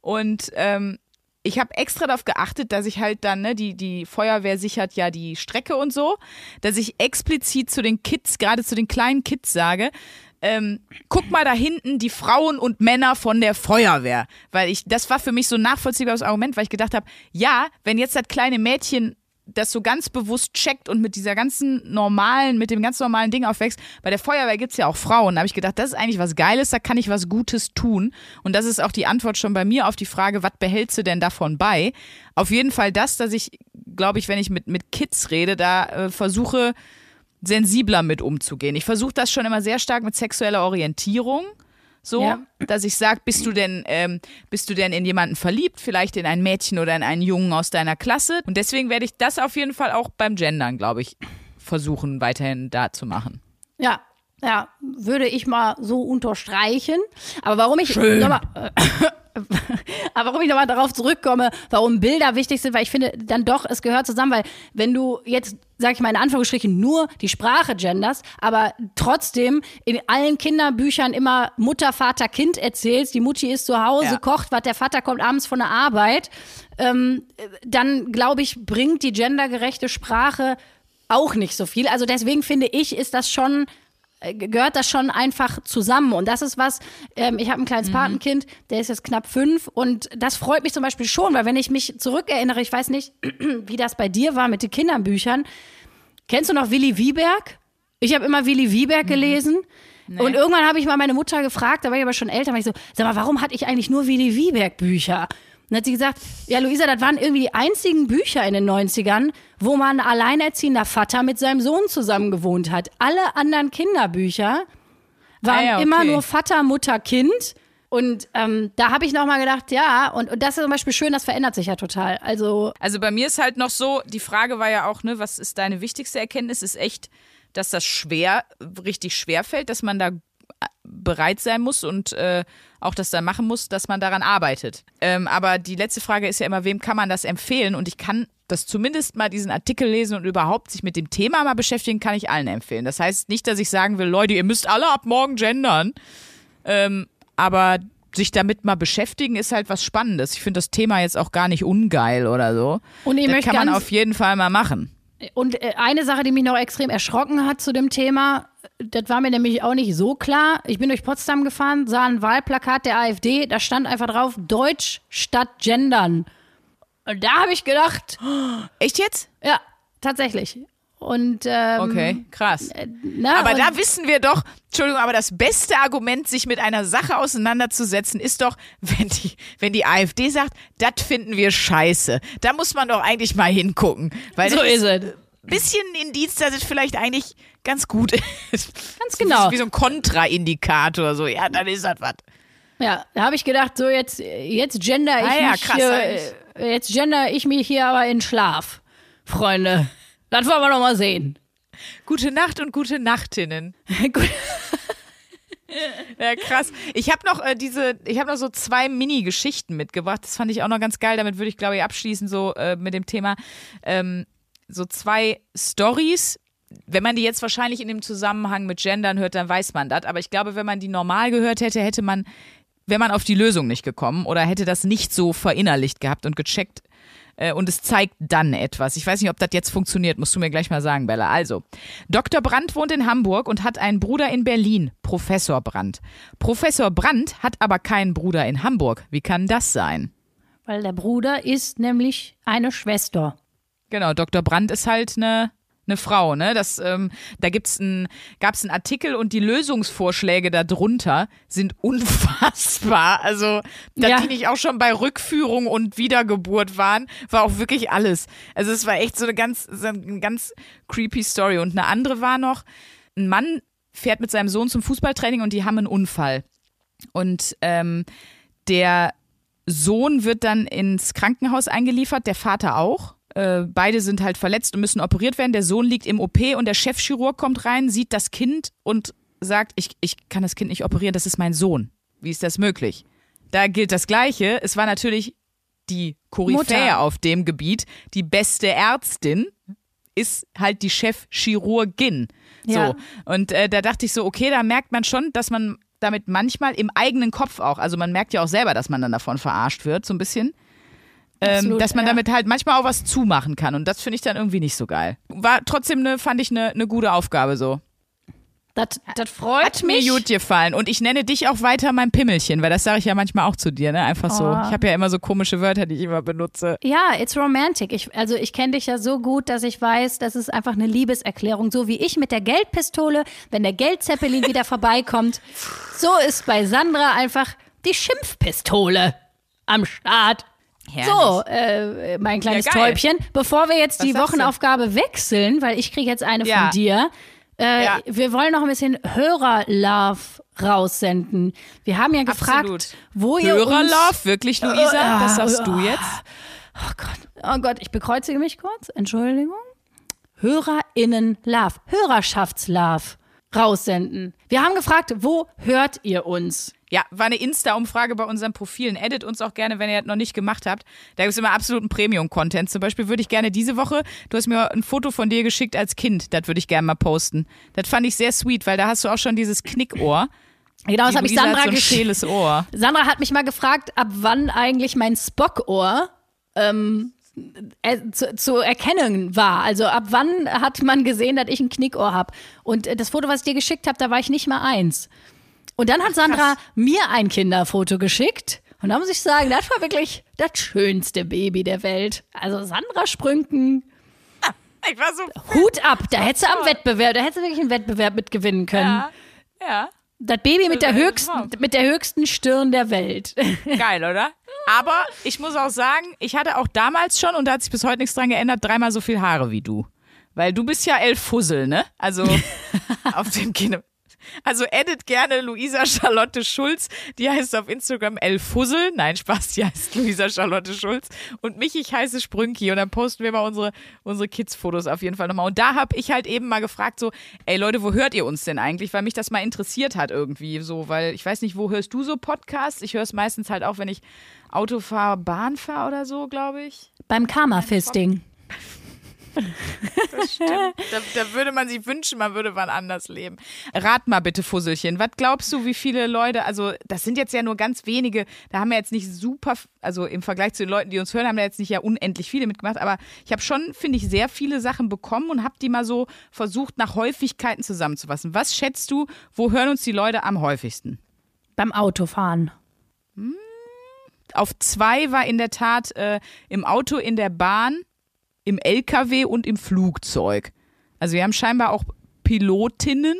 und ähm, ich habe extra darauf geachtet, dass ich halt dann, ne, die, die Feuerwehr sichert ja die Strecke und so, dass ich explizit zu den Kids, gerade zu den kleinen Kids sage, ähm, guck mal da hinten die Frauen und Männer von der Feuerwehr. Weil ich, das war für mich so ein nachvollziehbares Argument, weil ich gedacht habe, ja, wenn jetzt das kleine Mädchen das so ganz bewusst checkt und mit dieser ganzen normalen, mit dem ganz normalen Ding aufwächst, bei der Feuerwehr gibt's ja auch Frauen. Da habe ich gedacht, das ist eigentlich was Geiles, da kann ich was Gutes tun. Und das ist auch die Antwort schon bei mir auf die Frage, was behältst du denn davon bei? Auf jeden Fall das, dass ich, glaube ich, wenn ich mit, mit Kids rede, da äh, versuche, sensibler mit umzugehen. Ich versuche das schon immer sehr stark mit sexueller Orientierung. So, Ja. dass ich sage, bist du denn, ähm, bist du denn in jemanden verliebt, vielleicht in ein Mädchen oder in einen Jungen aus deiner Klasse? Und deswegen werde ich das auf jeden Fall auch beim Gendern, glaube ich, versuchen, weiterhin da zu machen. Ja, ja, würde ich mal so unterstreichen. Aber warum ich nochmal, äh, aber warum ich nochmal darauf zurückkomme, warum Bilder wichtig sind, weil ich finde dann doch, es gehört zusammen, weil wenn du jetzt, sag ich mal in Anführungsstrichen, nur die Sprache genders, aber trotzdem in allen Kinderbüchern immer Mutter, Vater, Kind erzählst, die Mutti ist zu Hause, Ja. kocht, was der Vater kommt abends von der Arbeit, ähm, dann glaube ich, bringt die gendergerechte Sprache auch nicht so viel. Also deswegen finde ich, ist das schon gehört das schon einfach zusammen. Und das ist was, ähm, ich habe ein kleines Patenkind, der ist jetzt knapp fünf und das freut mich zum Beispiel schon, weil wenn ich mich zurückerinnere, ich weiß nicht, wie das bei dir war mit den Kinderbüchern. Kennst du noch Willi Wieberg? Ich habe immer Willi Wieberg gelesen. Und irgendwann habe ich mal meine Mutter gefragt, da war ich aber schon älter, war ich so, sag mal, warum hatte ich eigentlich nur Willi Wieberg Bücher? Und dann hat sie gesagt, ja, Luisa, das waren irgendwie die einzigen Bücher in den 90ern, wo man ein alleinerziehender Vater mit seinem Sohn zusammen gewohnt hat. Alle anderen Kinderbücher waren Ah ja, okay. immer nur Vater, Mutter, Kind. Und ähm, da habe ich nochmal gedacht, ja, und, und das ist zum Beispiel schön, das verändert sich ja total. Also, Also bei mir ist halt noch so, die Frage war ja auch, ne, was ist deine wichtigste Erkenntnis? Ist echt, dass das schwer, richtig schwer fällt, dass man da bereit sein muss und äh, auch das dann machen muss, dass man daran arbeitet. Ähm, aber die letzte Frage ist ja immer, wem kann man das empfehlen? Und ich kann das zumindest mal diesen Artikel lesen und überhaupt sich mit dem Thema mal beschäftigen, kann ich allen empfehlen. Das heißt nicht, dass ich sagen will, Leute, ihr müsst alle ab morgen gendern. Ähm, aber sich damit mal beschäftigen ist halt was Spannendes. Ich finde das Thema jetzt auch gar nicht ungeil oder so. Und ich das möchte kann man auf jeden Fall mal machen. Und äh, eine Sache, die mich noch extrem erschrocken hat zu dem Thema, das war mir nämlich auch nicht so klar. Ich bin durch Potsdam gefahren, sah ein Wahlplakat der AfD, da stand einfach drauf, Deutsch statt Gendern. Und da habe ich gedacht, Echt jetzt? ja, tatsächlich. Und ähm, Okay, krass. na, Aber da wissen wir doch, Entschuldigung, aber das beste Argument, sich mit einer Sache auseinanderzusetzen, ist doch, wenn die, wenn die AfD sagt, das finden wir scheiße. Da muss man doch eigentlich mal hingucken. So ist es. Ein bisschen Indiz, dass es vielleicht eigentlich ganz gut ist. Ganz genau. Wie so ein Kontraindikator, so, ja, dann ist das was. Ja, da habe ich gedacht, so jetzt, jetzt gender ich Ah ja, mich krass, hier, jetzt gender ich mich hier aber in Schlaf, Freunde. Das wollen wir noch mal sehen. Gute Nacht und gute Nachtinnen. Gut. Ja, krass. Ich habe noch äh, diese, ich habe noch so zwei Mini-Geschichten mitgebracht. Das fand ich auch noch ganz geil. Damit würde ich, glaube ich, abschließen, so äh, mit dem Thema. Ähm, so zwei Stories. Wenn man die jetzt wahrscheinlich in dem Zusammenhang mit Gendern hört, dann weiß man das. Aber ich glaube, wenn man die normal gehört hätte, hätte man, wäre man auf die Lösung nicht gekommen oder hätte das nicht so verinnerlicht gehabt und gecheckt. Äh, und es zeigt dann etwas. Ich weiß nicht, ob das jetzt funktioniert, musst du mir gleich mal sagen, Bella. Also, Dr. Brandt wohnt in Hamburg und hat einen Bruder in Berlin, Professor Brandt. Professor Brandt hat aber keinen Bruder in Hamburg. Wie kann das sein? Weil der Bruder ist nämlich eine Schwester. Genau, Dr. Brandt ist halt eine eine Frau, ne? Das, ähm, da gibt's ein, gab's einen Artikel und die Lösungsvorschläge darunter sind unfassbar. Also, dass Ja. die nicht auch schon bei Rückführung und Wiedergeburt waren, war auch wirklich alles. Also es war echt so eine ganz, so eine ganz creepy Story. Und eine andere war noch, ein Mann fährt mit seinem Sohn zum Fußballtraining und die haben einen Unfall. Und ähm, der Sohn wird dann ins Krankenhaus eingeliefert, der Vater auch. Äh, beide sind halt verletzt und müssen operiert werden. Der Sohn liegt im OP und der Chefchirurg kommt rein, sieht das Kind und sagt, ich, ich kann das Kind nicht operieren, das ist mein Sohn. Wie ist das möglich? Da gilt das Gleiche. Es war natürlich die Koryphäe auf dem Gebiet, die beste Ärztin ist halt die Chefchirurgin. Ja. So. Und äh, da dachte ich so, okay, da merkt man schon, dass man damit manchmal im eigenen Kopf auch, also man merkt ja auch selber, dass man dann davon verarscht wird, so ein bisschen. Ähm, Absolut, dass man ja. damit halt manchmal auch was zumachen kann. Und das finde ich dann irgendwie nicht so geil. War trotzdem eine, fand ich eine, eine gute Aufgabe so. Das, das freut Hat mir mich. gut gefallen. Und ich nenne dich auch weiter mein Pimmelchen, weil das sage ich ja manchmal auch zu dir, ne? Einfach so. Oh. Ich habe ja immer so komische Wörter, die ich immer benutze. Ja, it's romantic. Ich, also ich kenne dich ja so gut, dass ich weiß, das ist einfach eine Liebeserklärung. So wie ich mit der Geldpistole, wenn der Geldzeppelin wieder vorbeikommt. So ist bei Sandra einfach die Schimpfpistole am Start. So, äh, mein kleines Ja. Täubchen. Bevor wir jetzt die sagst du? Wochenaufgabe wechseln, weil ich kriege jetzt eine Ja. von dir. Äh, Ja. Wir wollen noch ein bisschen Hörer-Love raussenden. Wir haben ja gefragt, Absolut. wo ihr uns... Hörerlove, wirklich, Luisa? Äh, Das sagst äh, du jetzt? Oh Gott, oh Gott, ich bekreuzige mich kurz. Entschuldigung. HörerInnen Love, Hörerschaftslove raussenden. Wir haben gefragt, wo hört ihr uns? Ja, war eine Insta-Umfrage bei unseren Profilen. Edit uns auch gerne, wenn ihr das noch nicht gemacht habt. Da gibt es immer absoluten Premium-Content. Zum Beispiel würde ich gerne diese Woche, du hast mir ein Foto von dir geschickt als Kind, das würde ich gerne mal posten. Das fand ich sehr sweet, weil da hast du auch schon dieses Knickohr. Genau, das habe ich Luisa hat Sandra so ein geschickt. schäles Ohr. Sandra hat mich mal gefragt, ab wann eigentlich mein Spock-Ohr ähm, äh, zu, zu erkennen war. Also ab wann hat man gesehen, dass ich ein Knickohr habe? Und äh, das Foto, was ich dir geschickt habe, da war ich nicht mal eins. Und dann hat Sandra mir ein Kinderfoto geschickt. Und da muss ich sagen, das war wirklich das schönste Baby der Welt. Also Sandra Sprünken, Ich war so. Hut ab. Da hättest du am Wettbewerb, da hättest du wirklich einen Wettbewerb mitgewinnen können. Ja, ja. Das Baby mit der höchsten, mit der höchsten Stirn der Welt. Geil, oder? Aber ich muss auch sagen, ich hatte auch damals schon, und da hat sich bis heute nichts dran geändert, dreimal so viel Haare wie du. Weil du bist ja elf Fussel, ne? Also auf dem Kino. Also edit gerne Luisa Charlotte Schulz. Die heißt auf Instagram elf Fussel. Nein, Spaß, die heißt Luisa Charlotte Schulz. Und mich, ich heiße Sprünki. Und dann posten wir mal unsere, unsere Kids-Fotos auf jeden Fall nochmal. Und da habe ich halt eben mal gefragt, so, ey Leute, wo hört ihr uns denn eigentlich? Weil mich das mal interessiert hat irgendwie so. Weil ich weiß nicht, wo hörst du so Podcasts? Ich höre es meistens halt auch, wenn ich Auto fahre, Bahn fahre oder so, glaube ich. Beim Karma-Fisting. Stimmt. Da, da würde man sich wünschen, man würde wann anders leben. Rat mal bitte, Fusselchen. Was glaubst du, wie viele Leute, also das sind jetzt ja nur ganz wenige, da haben wir jetzt nicht super, also im Vergleich zu den Leuten, die uns hören, haben wir jetzt nicht ja unendlich viele mitgemacht, aber ich habe schon, finde ich, sehr viele Sachen bekommen und habe die mal so versucht, nach Häufigkeiten zusammenzufassen. Was schätzt du, wo hören uns die Leute am häufigsten? Beim Autofahren. Auf zwei war in der Tat äh, im Auto, in der Bahn, im LKW und im Flugzeug. Also wir haben scheinbar auch Pilotinnen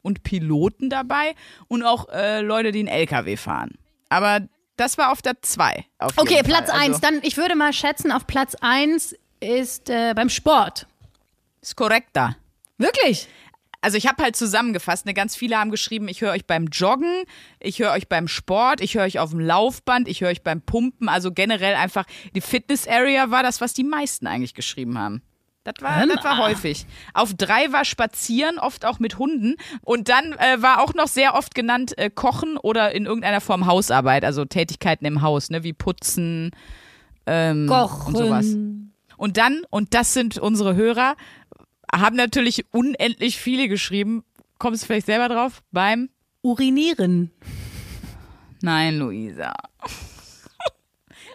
und Piloten dabei und auch äh, Leute, die einen LKW fahren. Aber das war auf der 2. Okay, Platz Fall. 1. Also, Dann, ich würde mal schätzen, auf Platz 1 ist äh, beim Sport. ist korrekt da. Wirklich? Also ich habe halt zusammengefasst, ne, ganz viele haben geschrieben, ich höre euch beim Joggen, ich höre euch beim Sport, ich höre euch auf dem Laufband, ich höre euch beim Pumpen, also generell einfach die Fitness Area war das, was die meisten eigentlich geschrieben haben. Das war, das war häufig. Auf drei war Spazieren, oft auch mit Hunden. Und dann äh, war auch noch sehr oft genannt äh, Kochen oder in irgendeiner Form Hausarbeit, also Tätigkeiten im Haus, ne, wie Putzen ähm, Kochen. und sowas. Und dann, und das sind unsere Hörer, haben natürlich unendlich viele geschrieben. Kommst du vielleicht selber drauf? Beim? Urinieren. Nein, Luisa.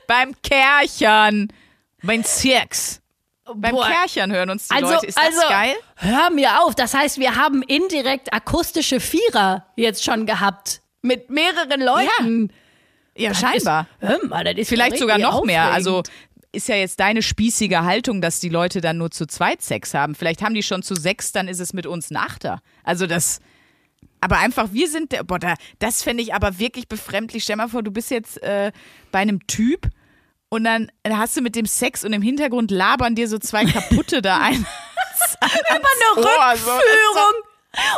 Beim Kärchern. Beim Sex. Beim Boah. Kärchern hören uns die Also, Leute. Ist das also, geil? hör mir auf. Das heißt, wir haben indirekt akustische Vierer jetzt schon gehabt. Mit mehreren Leuten. Ja, Das scheinbar. Ist, hör mal, das ist Vielleicht ja sogar noch mehr. Also aufregend. Ist ja jetzt deine spießige Haltung, dass die Leute dann nur zu zweit Sex haben. Vielleicht haben die schon zu sechs, dann ist es mit uns ein Achter. Also das. Aber einfach, wir sind der. Boah, da, das fände ich aber wirklich befremdlich. Stell mal vor, du bist jetzt äh, bei einem Typ und dann hast du mit dem Sex und im Hintergrund labern dir so zwei kaputte da ein. Über eine Rückführung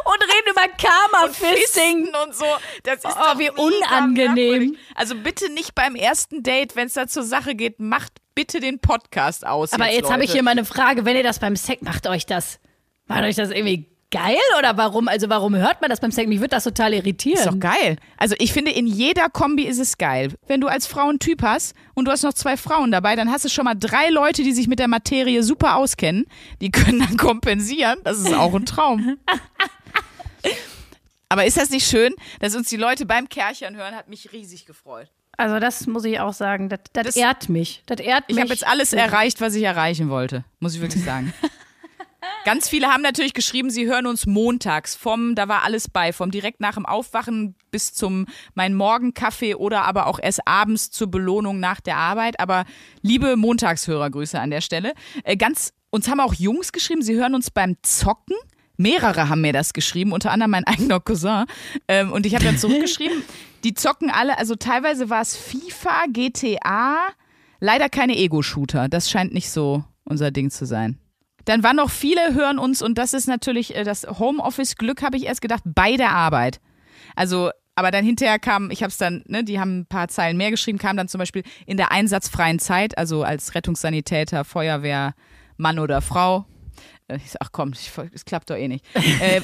und reden über Karma-Fisting. und so. Das ist Oh, doch wie unangenehm. merkwürdig. Also bitte nicht beim ersten Date, wenn es da zur Sache geht, macht bitte den Podcast aus. Aber jetzt, habe ich hier mal eine Frage. Wenn ihr das beim Sex, macht euch das, macht euch das irgendwie geil oder warum? Also warum hört man das beim Sex? Mich würde das total irritieren. Ist doch geil. Also ich finde, in jeder Kombi ist es geil. Wenn du als Frau einen Typ hast und du hast noch zwei Frauen dabei, dann hast du schon mal drei Leute, die sich mit der Materie super auskennen. Die können dann kompensieren. Das ist auch ein Traum. Aber ist das nicht schön, dass uns die Leute beim Kärchern hören? Hat mich riesig gefreut. Also das muss ich auch sagen. Das, das, Das- ehrt mich. Das ehrt Ich habe jetzt alles erreicht, was ich erreichen wollte, muss ich wirklich sagen. Ganz viele haben natürlich geschrieben, sie hören uns montags vom, da war alles bei, vom direkt nach dem Aufwachen bis zum mein Morgenkaffee oder aber auch erst abends zur Belohnung nach der Arbeit. Aber liebe Montagshörergrüße an der Stelle. Äh, ganz, uns haben auch Jungs geschrieben, sie hören uns beim Zocken. Mehrere haben mir das geschrieben, unter anderem mein eigener Cousin. Ähm, und ich habe dann zurückgeschrieben, die zocken alle, also teilweise war es FIFA, GTA, leider keine Ego-Shooter. Das scheint nicht so unser Ding zu sein. Dann waren noch viele hören uns und das ist natürlich äh, das Homeoffice-Glück, habe ich erst gedacht, bei der Arbeit. Also, aber dann hinterher kam, ich habe es dann, ne, die haben ein paar Zeilen mehr geschrieben, kam dann zum Beispiel in der einsatzfreien Zeit, also als Rettungssanitäter, Feuerwehr, Mann oder Frau. Äh, Ich sag, ach komm, es klappt doch eh nicht. äh,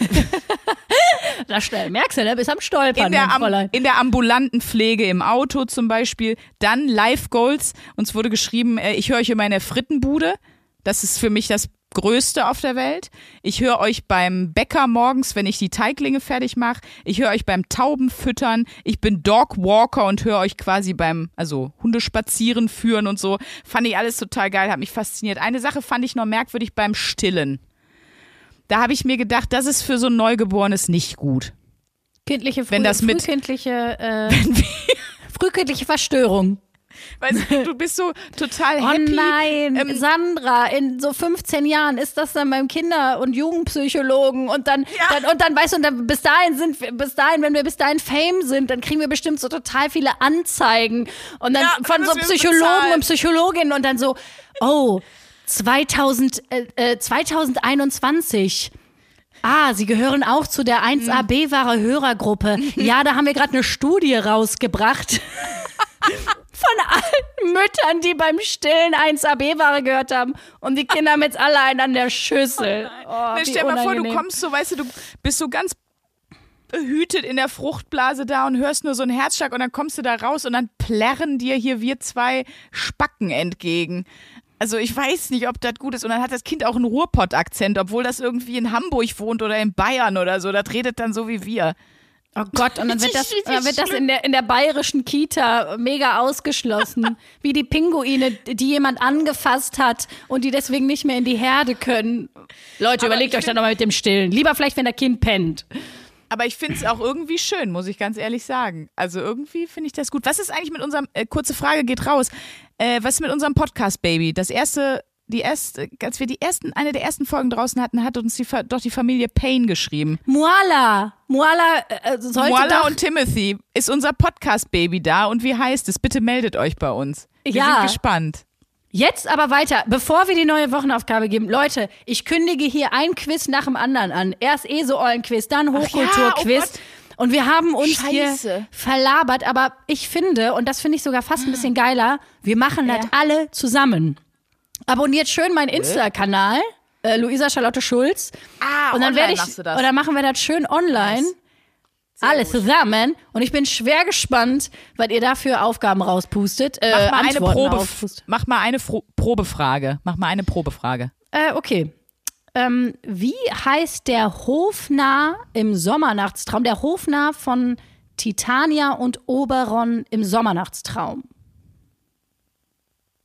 da schnell. Merkst du, ne? Bist am Stolpern, in der, am, in der ambulanten Pflege im Auto zum Beispiel. Dann Life Goals. Uns wurde geschrieben, äh, ich höre euch in der Frittenbude. Das ist für mich das Größte auf der Welt. Ich höre euch beim Bäcker morgens, wenn ich die Teiglinge fertig mache. Ich höre euch beim Taubenfüttern. Ich bin Dog Walker und höre euch quasi beim, also Hundespazieren führen und so. Fand ich alles total geil, hat mich fasziniert. Eine Sache fand ich noch merkwürdig beim Stillen. Da habe ich mir gedacht, das ist für so ein Neugeborenes nicht gut. Kindliche, früh, Wenn das mit- frühkindliche, äh, frühkindliche Verstörung. Weißt du, du bist so total Oh happy. nein, Ähm, Sandra, in so 15 Jahren ist das dann beim Kinder- und Jugendpsychologen und dann, dann und dann weißt du, und dann bis dahin sind wir, bis dahin, wenn wir bis dahin Fame sind, dann kriegen wir bestimmt so total viele Anzeigen und dann Ja, von so Psychologen bezahlen. und Psychologinnen und dann so, oh, 2000, äh, äh, 2021. Ah, Sie gehören auch zu der 1A B-Ware Hörergruppe. Ja, da haben wir gerade eine Studie rausgebracht. Von allen Müttern, die beim Stillen 1A B-Ware gehört haben. Und die Kinder haben jetzt alle einen an der Schüssel. Oh, Ne, wie stell mal vor, du kommst so, weißt du, du bist so ganz behütet in der Fruchtblase da und hörst nur so einen Herzschlag und dann kommst du da raus und dann plärren dir hier wir zwei Spacken entgegen. Also ich weiß nicht, ob das gut ist. Und dann hat das Kind auch einen Ruhrpott-Akzent, obwohl das irgendwie in Hamburg wohnt oder in Bayern oder so. Das redet dann so wie wir. Oh Gott, und dann wird das, dann wird das in der, in der bayerischen Kita mega ausgeschlossen. Wie die Pinguine, die jemand angefasst hat und die deswegen nicht mehr in die Herde können. Leute, Aber überlegt euch dann nochmal mit dem Stillen. Lieber vielleicht, wenn der Kind pennt. Aber ich finde es auch irgendwie schön, muss ich ganz ehrlich sagen. Also irgendwie finde ich das gut. Was ist eigentlich mit unserem, äh, kurze Frage geht raus, äh, was ist mit unserem Podcast, Baby? Das erste, die erste, als wir die ersten, eine der ersten Folgen draußen hatten, hat uns die, doch die Familie Payne geschrieben. Muala. Muala äh, sollte Moala und Timothy ist unser Podcast-Baby da und wie heißt es? Bitte meldet euch bei uns. Wir Ja. sind gespannt. Jetzt aber weiter, bevor wir die neue Wochenaufgabe geben. Leute, ich kündige hier ein Quiz nach dem anderen an. Erst ESO-Eulen-Quiz, dann ja, Hochkultur-Quiz. oh Gott. Und wir haben uns hier Scheiße. verlabert, aber ich finde, und das finde ich sogar fast ein bisschen geiler, wir machen das alle zusammen. Abonniert schön meinen Insta-Kanal, äh, Luisa Charlotte Schulz. Ah, und dann werde ich, machst du das. und dann machen wir das schön online. Alle zusammen. Und ich bin schwer gespannt, was ihr da für Aufgaben rauspustet. Äh, Mach mal eine Probe, rauspustet. mach mal eine Fro Probefrage. Mach mal eine Probefrage. Äh, okay. Ähm, wie heißt der Hofnarr im Sommernachtstraum? Der Hofnarr von Titania und Oberon im Sommernachtstraum.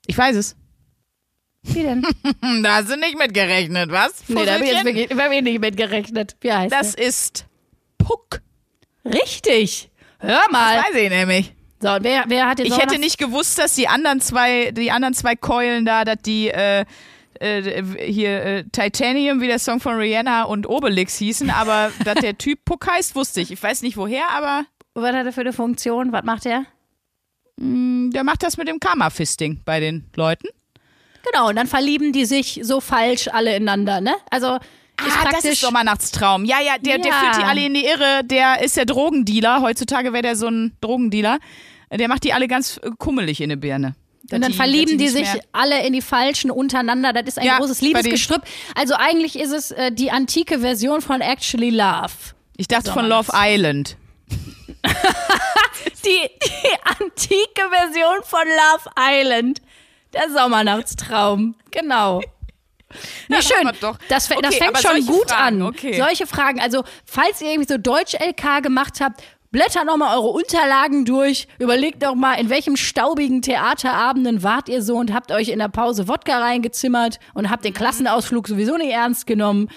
Ich weiß es. Wie denn? Da hast du nicht mit gerechnet, was? nee, da habe ich jetzt Fusselchen? wirklich, da hab ich nicht mit gerechnet. Wie heißt Das ist Puck. Richtig. Hör mal. Weiß ich nämlich. So, und wer, wer hat den Ich hätte nicht gewusst, dass die anderen zwei, die anderen zwei Keulen da, dass die äh, äh, hier äh, Titanium, wie der Song von Rihanna und Obelix hießen, aber dass der Typ Puck heißt, wusste ich. Ich weiß nicht woher, aber Was hat er für eine Funktion? Was macht er? mh, der macht das mit dem Karma-Fisting bei den Leuten. Genau, und dann verlieben die sich so falsch alle ineinander, ne? Also, ist ah, das ist Sommernachtstraum. Ja, ja, der, der Ja. führt die alle in die Irre. Der ist der Drogendealer. Heutzutage wäre der so ein Drogendealer. Der macht die alle ganz kummelig in die Birne. Und dann die- verlieben die nicht sich alle in die Falschen untereinander. Das ist ein Ja, großes Liebesgestrüpp. Also eigentlich ist es äh, die antike Version von Actually Love. Ich dachte von Love Island. Die, die antike Version von Love Island. Der Sommernachtstraum. Genau. Nee, Ja, schön. doch. Das, das Okay, fängt schon gut Fragen, an. okay. Solche Fragen. Also, falls ihr irgendwie so Deutsch-LK gemacht habt, blättert nochmal eure Unterlagen durch. Überlegt doch mal, in welchem staubigen Theaterabenden wart ihr so und habt euch in der Pause Wodka reingezimmert und habt den Mhm. Klassenausflug sowieso nicht ernst genommen.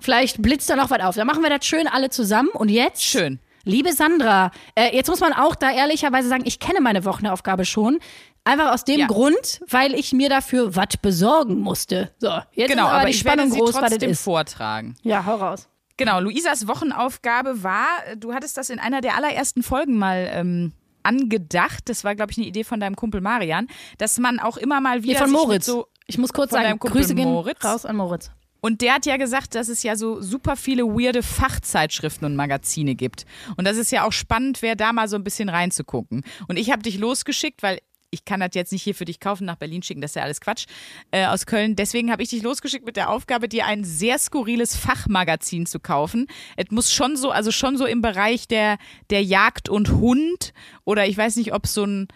Vielleicht blitzt da noch was auf. Dann machen wir das schön alle zusammen. Und jetzt? Schön. Liebe Sandra, äh, jetzt muss man auch da ehrlicherweise sagen, ich kenne meine Wochenaufgabe schon. Einfach aus dem Ja. Grund, weil ich mir dafür was besorgen musste. So, jetzt Genau, aber, aber die ich Spannung werde sie groß, trotzdem vortragen. Ja, hau raus. Genau, Luisas Wochenaufgabe war, du hattest das in einer der allerersten Folgen mal ähm, angedacht, das war, glaube ich, eine Idee von deinem Kumpel Marian, dass man auch immer mal wieder Hier von Moritz. so ich muss kurz sagen, Grüße gehen Moritz. raus an Moritz. Und der hat ja gesagt, dass es ja so super viele weirde Fachzeitschriften und Magazine gibt. Und das ist ja auch spannend, wer da mal so ein bisschen reinzugucken. Und ich habe dich losgeschickt, weil ich kann das jetzt nicht hier für dich kaufen, nach Berlin schicken, das ist ja alles Quatsch, äh, aus Köln. Deswegen habe ich dich losgeschickt mit der Aufgabe, dir ein sehr skurriles Fachmagazin zu kaufen. Es muss schon so, also schon so im Bereich der, der Jagd und Hund oder ich weiß nicht, ob es so ein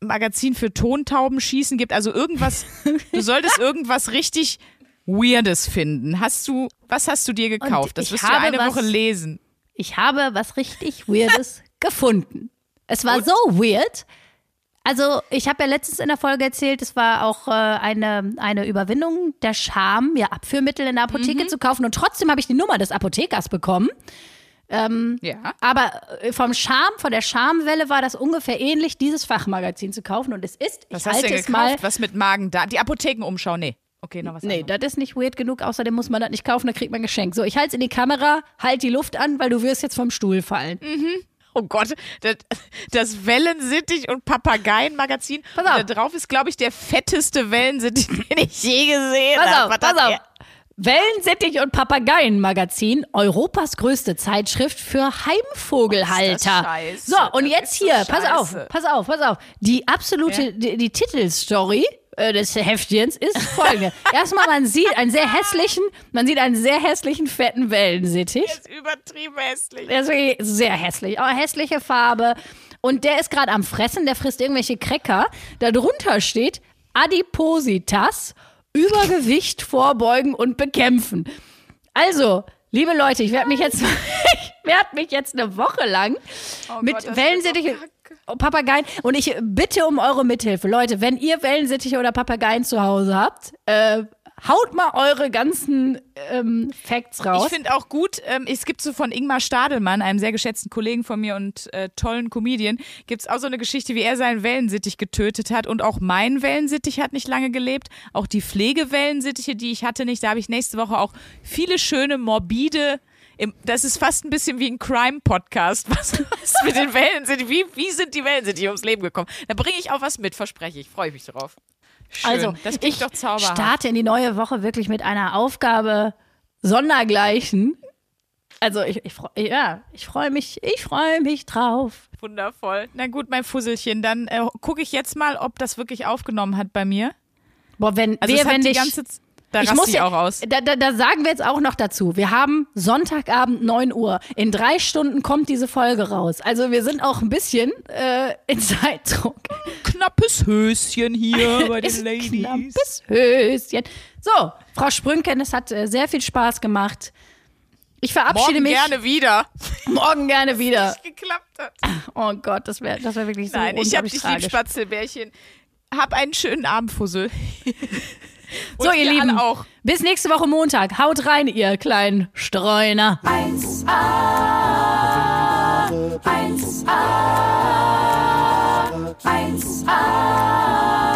Magazin für Tontaubenschießen gibt. Also irgendwas, du solltest irgendwas richtig Weirdes finden. Hast du, was hast du dir gekauft? Das wirst du eine was- Woche lesen. Ich habe was richtig Weirdes gefunden. Es war so weird. Also, ich habe ja letztens in der Folge erzählt, es war auch äh, eine, eine Überwindung der Scham, ja, Abführmittel in der Apotheke zu kaufen. Und trotzdem habe ich die Nummer des Apothekers bekommen. Ja. Aber äh, vom Charme, von der Schamwelle war das ungefähr ähnlich, dieses Fachmagazin zu kaufen. Und es ist, Was ich hast halte es mal. Was mit Magen da? Die Apothekenumschau? Nee. Okay, noch was Nee, das ist nicht weird genug, außerdem muss man das nicht kaufen, da kriegt man ein Geschenk. So, ich halte es in die Kamera, halt die Luft an, weil du wirst jetzt vom Stuhl fallen. Oh Gott, das, das Wellensittich und Papageien-Magazin. Pass auf. Und Da drauf ist, glaube ich, der fetteste Wellensittich, den ich je gesehen Pass habe. auf, Was pass auf. Wellensittich und Papageien-Magazin, Europas größte Zeitschrift für Heimvogelhalter. Oh. So, und jetzt hier, pass auf, pass auf, pass auf. Die absolute, Ja. die, die Titelstory des Heftchens ist folgende. Erstmal, man sieht einen sehr hässlichen, man sieht einen sehr hässlichen, fetten Wellensittich. Das ist übertrieben hässlich. Der ist wirklich sehr hässlich. Aber hässliche Farbe. Und der ist gerade am Fressen, der frisst irgendwelche Cracker. Da drunter steht Adipositas, Übergewicht vorbeugen und bekämpfen. Also, liebe Leute, ich werde mich jetzt, ich werde mich jetzt eine Woche lang mit Oh Gott, das Wellensittiche. wird so Papageien. Und ich bitte um eure Mithilfe. Leute, wenn ihr Wellensittiche oder Papageien zu Hause habt, äh, haut mal eure ganzen ähm, Facts raus. Ich finde auch gut, ähm, es gibt so von Ingmar Stadelmann, einem sehr geschätzten Kollegen von mir und äh, tollen Comedian, gibt es auch so eine Geschichte, wie er seinen Wellensittich getötet hat und auch mein Wellensittich hat nicht lange gelebt. Auch die Pflegewellensittiche, die ich hatte nicht, da habe ich nächste Woche auch viele schöne, morbide das ist fast ein bisschen wie ein Crime-Podcast. Was, was mit den Wellensittichen? Wie, wie sind die Wellensittiche ums Leben gekommen? Da bringe ich auch was mit, verspreche ich. Freue ich mich drauf. Schön. Also, das ich doch zauberhaft. starte in die neue Woche wirklich mit einer Aufgabe sondergleichen. Also ich, ich ja, ich freue mich, ich freue mich drauf. Wundervoll. Na gut, mein Fusselchen, dann äh, gucke ich jetzt mal, ob das wirklich aufgenommen hat bei mir. Boah, wenn also wir, wenn die ganze da ich muss ich auch aus. Da, da, da sagen wir jetzt auch noch dazu. Wir haben Sonntagabend 9 Uhr. In drei Stunden kommt diese Folge raus. Also wir sind auch ein bisschen äh, in Zeitdruck. Knappes Höschen hier bei den Ladies. Knappes Höschen. So, Frau Sprünken, es hat äh, sehr viel Spaß gemacht. Ich verabschiede Morgen mich. gerne wieder. Morgen gerne wieder. Nicht geklappt hat. Oh Gott, das wäre das wär wirklich so Nein, ich hab dich lieb, Spatzelbärchen. Hab einen schönen Abend, Fussel so, ihr Lieben, auch. bis nächste Woche Montag. Haut rein, ihr kleinen Streuner. 1a, 1a, 1a.